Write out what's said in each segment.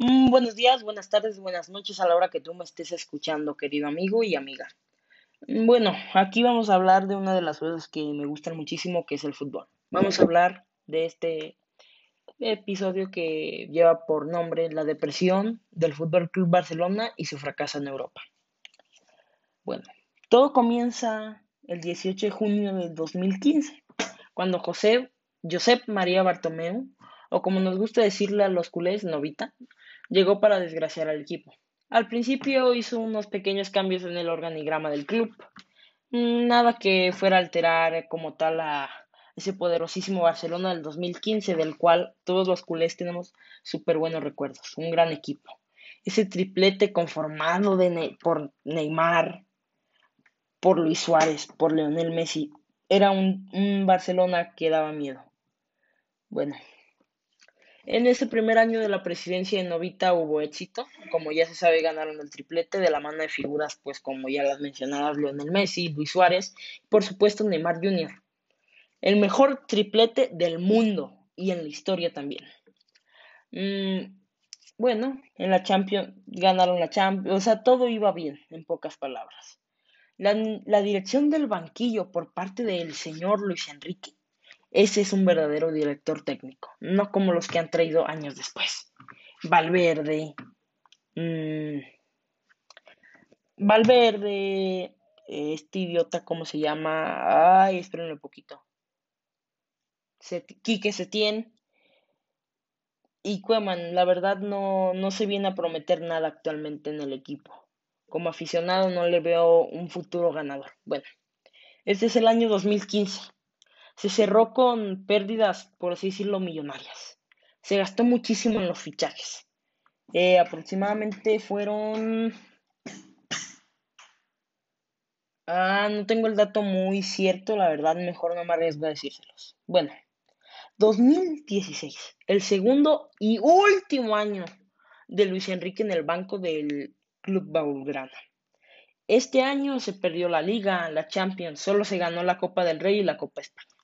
Mm, buenos días, buenas tardes, buenas noches a la hora que tú me estés escuchando, querido amigo y amiga. Mm, Bueno, aquí vamos a hablar de una de las cosas que me gustan muchísimo, que es el fútbol. Vamos a hablar de este episodio que lleva por nombre La depresión del Fútbol Club Barcelona y su fracaso en Europa. Bueno, todo comienza el 18 de junio de 2015, cuando José, Josep María Bartomeu, o como nos gusta decirle a los culés, Novita, llegó para desgraciar al equipo. Al principio hizo unos pequeños cambios en el organigrama del club, nada que fuera a alterar como tal a ese poderosísimo Barcelona del 2015, del cual todos los culés tenemos súper buenos recuerdos, un gran equipo. Ese triplete conformado de por Neymar, por Luis Suárez, por Lionel Messi, era un Barcelona que daba miedo. Bueno, en ese primer año de la presidencia de Novita hubo éxito. Como ya se sabe, ganaron el triplete de la mano de figuras, pues como ya las mencionadas, Lionel Messi, Luis Suárez, y por supuesto Neymar Jr. El mejor triplete del mundo y en la historia también. Mm, bueno, en la Champions ganaron la Champions, o sea, todo iba bien, en pocas palabras. La, la dirección del banquillo por parte del señor Luis Enrique, ese es un verdadero director técnico, no como los que han traído años después. Valverde, mm, Valverde, eh, este idiota, ¿cómo se llama? Ay, espérenme un poquito. Quique Setién y Koeman, la verdad no, no se viene a prometer nada actualmente en el equipo. Como aficionado no le veo un futuro ganador. Bueno, este es el año 2015. Se cerró con pérdidas, por así decirlo, millonarias. Se gastó muchísimo en los fichajes. Eh, aproximadamente fueron... Ah, no tengo el dato muy cierto, la verdad, mejor no me arriesgo a decírselos. Bueno, 2016, el segundo y último año de Luis Enrique en el banco del Club Blaugrana. Este año se perdió la Liga, la Champions, solo se ganó la Copa del Rey y la Copa España.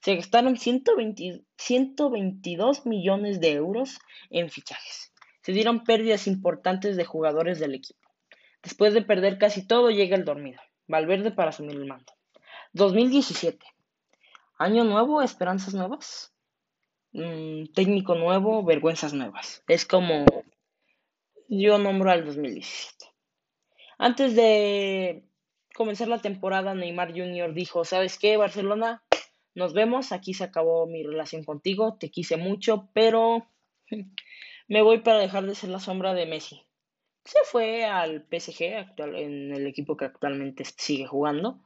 Se gastaron 120 122 millones de euros en fichajes. Se dieron pérdidas importantes de jugadores del equipo. Después de perder casi todo, llega el dormido. Valverde para asumir el mando. 2017. Año nuevo, esperanzas nuevas. Mm, técnico nuevo, vergüenzas nuevas. Es como yo nombro al 2017. Antes de comenzar la temporada, Neymar Jr. dijo, ¿sabes qué, Barcelona? Nos vemos, aquí se acabó mi relación contigo, te quise mucho, pero me voy para dejar de ser la sombra de Messi. Se fue al PSG, actual, en el equipo que actualmente sigue jugando.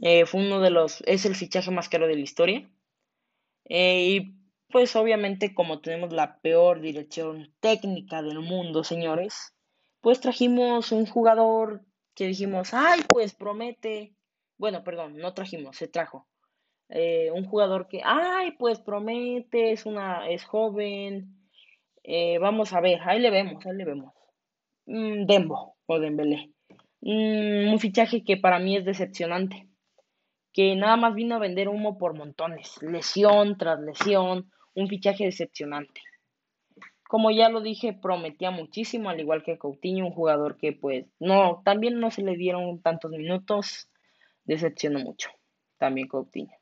Eh, fue uno de los, es el fichaje más caro de la historia. Eh, y pues obviamente como tenemos la peor dirección técnica del mundo, señores, pues trajimos un jugador que dijimos, ay, pues promete. Bueno, perdón, no trajimos, se trajo. Eh, un jugador que, ay, pues promete, es una, es joven. eh, vamos a ver, ahí le vemos, ahí le vemos. Mm, Dembo o Dembélé. Mm, un fichaje que para mí es decepcionante que nada más vino a vender humo por montones, lesión tras lesión, un fichaje decepcionante. Como ya lo dije, prometía muchísimo, al igual que Coutinho, un jugador que pues no, también no se le dieron tantos minutos, decepcionó mucho, también Coutinho.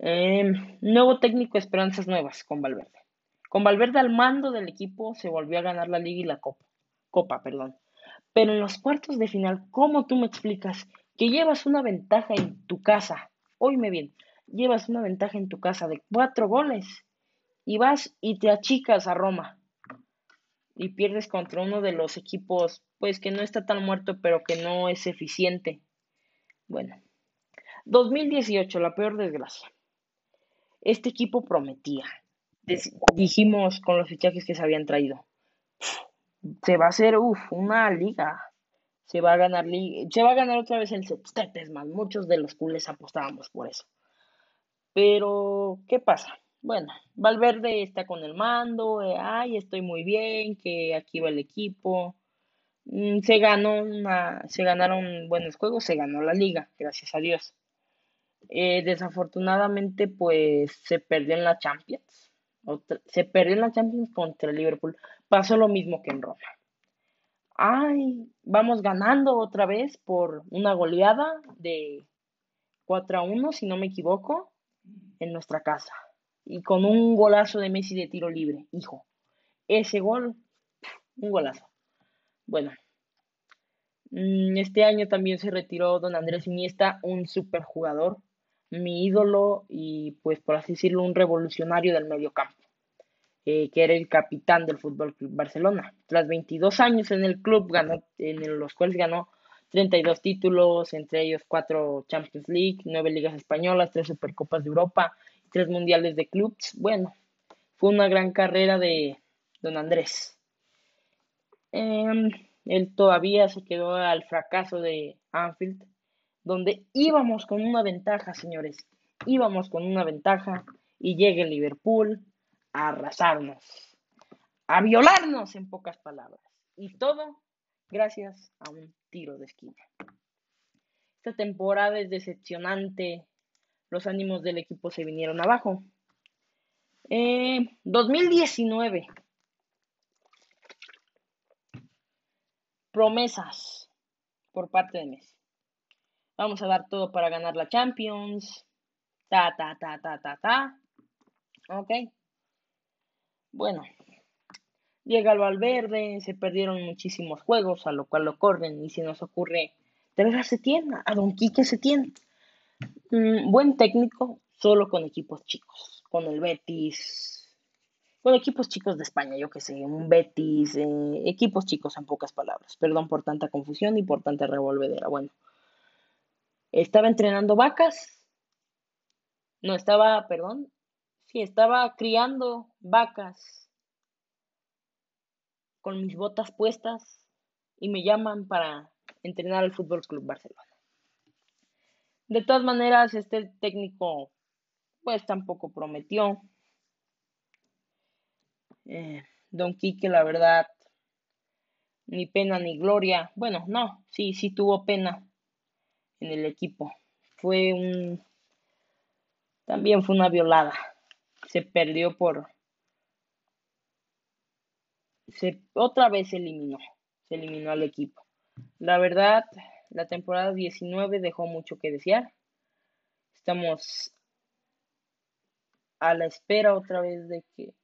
Eh, nuevo técnico, esperanzas nuevas con Valverde. Con Valverde al mando del equipo se volvió a ganar la liga y la copa, copa, perdón. Pero en los cuartos de final, ¿cómo tú me explicas que llevas una ventaja en tu casa? Oíme bien, llevas una ventaja en tu casa de cuatro goles y vas y te achicas a Roma y pierdes contra uno de los equipos, pues que no está tan muerto, pero que no es eficiente. Bueno, 2018, la peor desgracia. Este equipo prometía. Dijimos con los fichajes que se habían traído. Se va a hacer, uff, una liga. Se va a ganar liga. Se va a ganar otra vez el sextete, es más. Muchos de los culés apostábamos por eso. Pero, ¿qué pasa? Bueno, Valverde está con el mando, eh, ay, estoy muy bien, que aquí va el equipo. Mm, se ganó una, se ganaron buenos juegos, se ganó la liga, gracias a Dios. Eh, desafortunadamente, pues se perdió en la Champions. se perdió en la Champions contra Liverpool. Pasó lo mismo que en Roma. Ay, vamos ganando otra vez por una goleada de 4 a 1, si no me equivoco, en nuestra casa. Y con un golazo de Messi de tiro libre, hijo. Ese gol, un golazo. Bueno, mm, este año también se retiró don Andrés Iniesta, un super jugador, mi ídolo y pues por así decirlo un revolucionario del medio campo, eh, que era el capitán del Fútbol Club Barcelona. Tras 22 años en el club, ganó, en los cuales ganó 32 títulos, entre ellos 4 Champions League, 9 ligas españolas, 3 Supercopas de Europa, 3 mundiales de clubs. Bueno, fue una gran carrera de don Andrés. Em, él todavía se quedó al fracaso de Anfield, donde íbamos con una ventaja, señores. Íbamos con una ventaja y llega el Liverpool a arrasarnos, a violarnos en pocas palabras. Y todo gracias a un tiro de esquina. Esta temporada es decepcionante. Los ánimos del equipo se vinieron abajo. 2019. Eh, Promesas por parte de Messi. Vamos a dar todo para ganar la Champions. Ta, ta, ta, ta, ta, ta. Ok. Bueno. Llega al Valverde, se perdieron muchísimos juegos, a lo cual lo corren y se nos ocurre traer a Setién, a Don Quique Setién. Mm, buen técnico, solo con equipos chicos, con el Betis, con equipos chicos de España, yo que sé, un Betis, eh, equipos chicos en pocas palabras. Perdón por tanta confusión y por tanta revolvedera. Bueno, estaba entrenando vacas. No, estaba, perdón. Sí, estaba criando vacas con mis botas puestas y me llaman para entrenar al Fútbol Club Barcelona. De todas maneras, este técnico pues tampoco prometió. Eh, Don Quique, la verdad, ni pena ni gloria. Bueno, no, sí, sí tuvo pena en el equipo. Fue un... También fue una violada. Se perdió por... Se, otra vez se eliminó. Se eliminó al equipo. La verdad, la temporada 19 dejó mucho que desear. Estamos a la espera otra vez de que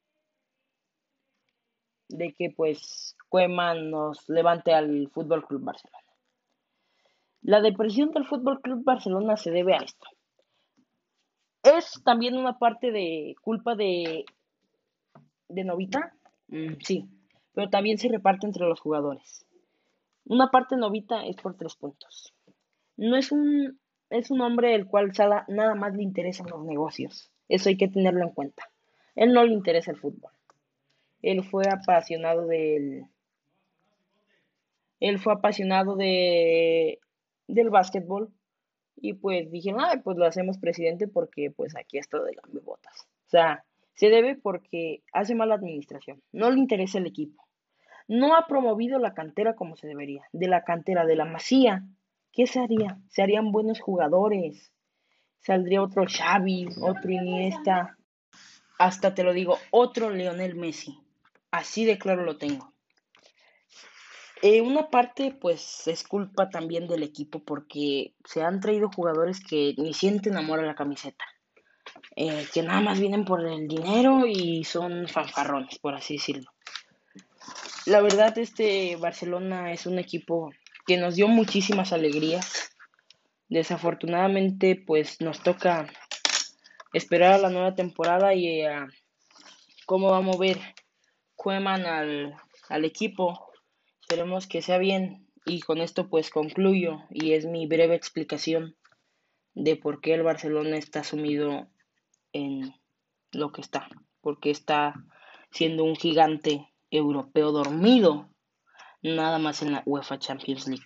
de que pues Cueman nos levante al Fútbol Club Barcelona. La depresión del Fútbol Club Barcelona se debe a esto. ¿Es también una parte de culpa de, de Novita? Mm, sí, pero también se reparte entre los jugadores. Una parte Novita es por tres puntos. No es un, es un hombre el cual nada más le interesan los negocios. Eso hay que tenerlo en cuenta. Él no le interesa el fútbol. Él fue apasionado del. Él fue apasionado de del básquetbol. Y pues dije, ah, pues lo hacemos presidente porque pues aquí está de botas. O sea, se debe porque hace mala administración. No le interesa el equipo. No ha promovido la cantera como se debería. De la cantera de la Masía, ¿qué se haría? Se harían buenos jugadores. Saldría otro Xavi, otro Iniesta. Hasta te lo digo, otro Leonel Messi. Así de claro lo tengo. Eh, una parte, pues, es culpa también del equipo porque se han traído jugadores que ni sienten amor a la camiseta. Eh, que nada más vienen por el dinero y son fanfarrones, por así decirlo. La verdad, este Barcelona es un equipo que nos dio muchísimas alegrías. Desafortunadamente, pues nos toca esperar a la nueva temporada y a cómo va a mover Cueman al, al equipo Esperemos que sea bien y con esto pues concluyo y es mi breve explicación de por qué el Barcelona está sumido en lo que está, porque está siendo un gigante europeo dormido nada más en la UEFA Champions League.